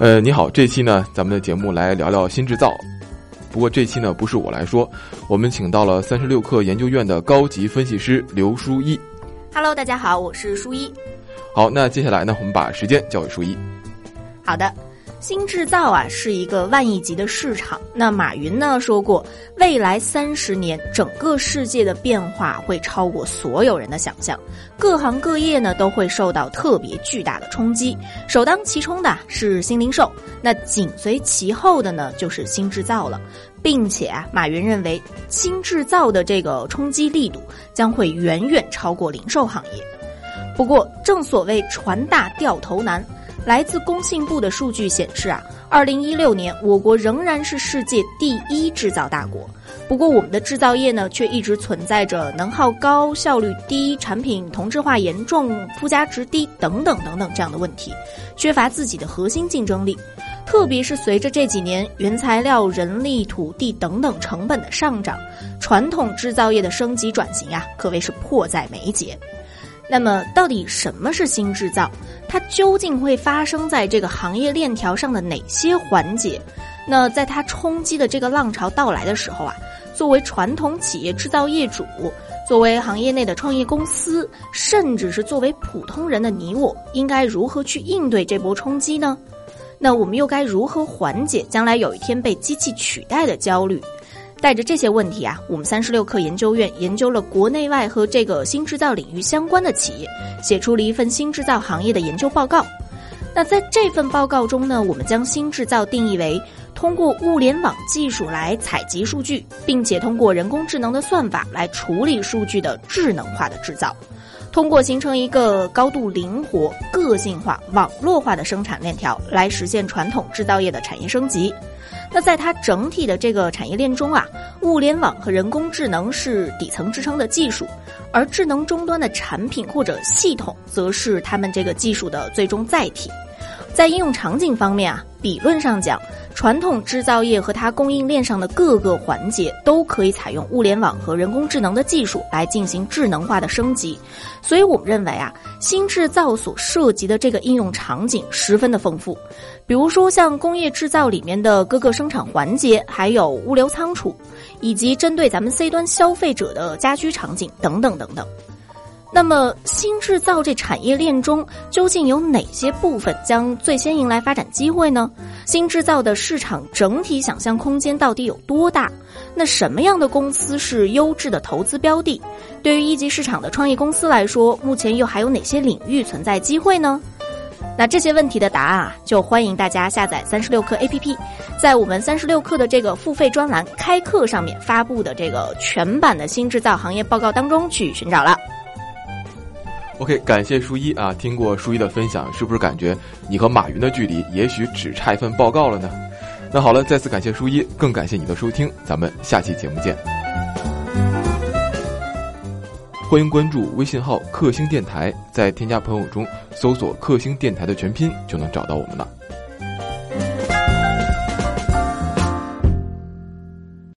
呃，你好，这期呢，咱们的节目来聊聊新制造。不过这期呢，不是我来说，我们请到了三十六氪研究院的高级分析师刘书一。Hello，大家好，我是书一。好，那接下来呢，我们把时间交给书一。好的。新制造啊是一个万亿级的市场。那马云呢说过，未来三十年整个世界的变化会超过所有人的想象，各行各业呢都会受到特别巨大的冲击。首当其冲的是新零售，那紧随其后的呢就是新制造了，并且，马云认为新制造的这个冲击力度将会远远超过零售行业。不过，正所谓船大掉头难。来自工信部的数据显示啊，二零一六年我国仍然是世界第一制造大国。不过，我们的制造业呢，却一直存在着能耗高、效率低、产品同质化严重、附加值低等等等等这样的问题，缺乏自己的核心竞争力。特别是随着这几年原材料、人力、土地等等成本的上涨，传统制造业的升级转型啊，可谓是迫在眉睫。那么，到底什么是新制造？它究竟会发生在这个行业链条上的哪些环节？那在它冲击的这个浪潮到来的时候啊，作为传统企业制造业主，作为行业内的创业公司，甚至是作为普通人的你我，应该如何去应对这波冲击呢？那我们又该如何缓解将来有一天被机器取代的焦虑？带着这些问题啊，我们三十六氪研究院研究了国内外和这个新制造领域相关的企业，写出了一份新制造行业的研究报告。那在这份报告中呢，我们将新制造定义为通过物联网技术来采集数据，并且通过人工智能的算法来处理数据的智能化的制造，通过形成一个高度灵活、个性化、网络化的生产链条，来实现传统制造业的产业升级。那在它整体的这个产业链中啊，物联网和人工智能是底层支撑的技术，而智能终端的产品或者系统则是他们这个技术的最终载体。在应用场景方面啊，理论上讲。传统制造业和它供应链上的各个环节都可以采用物联网和人工智能的技术来进行智能化的升级，所以我们认为啊，新制造所涉及的这个应用场景十分的丰富，比如说像工业制造里面的各个生产环节，还有物流仓储，以及针对咱们 C 端消费者的家居场景等等等等。那么，新制造这产业链中究竟有哪些部分将最先迎来发展机会呢？新制造的市场整体想象空间到底有多大？那什么样的公司是优质的投资标的？对于一级市场的创业公司来说，目前又还有哪些领域存在机会呢？那这些问题的答案啊，就欢迎大家下载三十六课 APP，在我们三十六课的这个付费专栏开课上面发布的这个全版的新制造行业报告当中去寻找了。OK，感谢书一啊！听过书一的分享，是不是感觉你和马云的距离也许只差一份报告了呢？那好了，再次感谢书一，更感谢你的收听，咱们下期节目见。欢迎关注微信号“克星电台”，在添加朋友中搜索“克星电台”的全拼，就能找到我们了。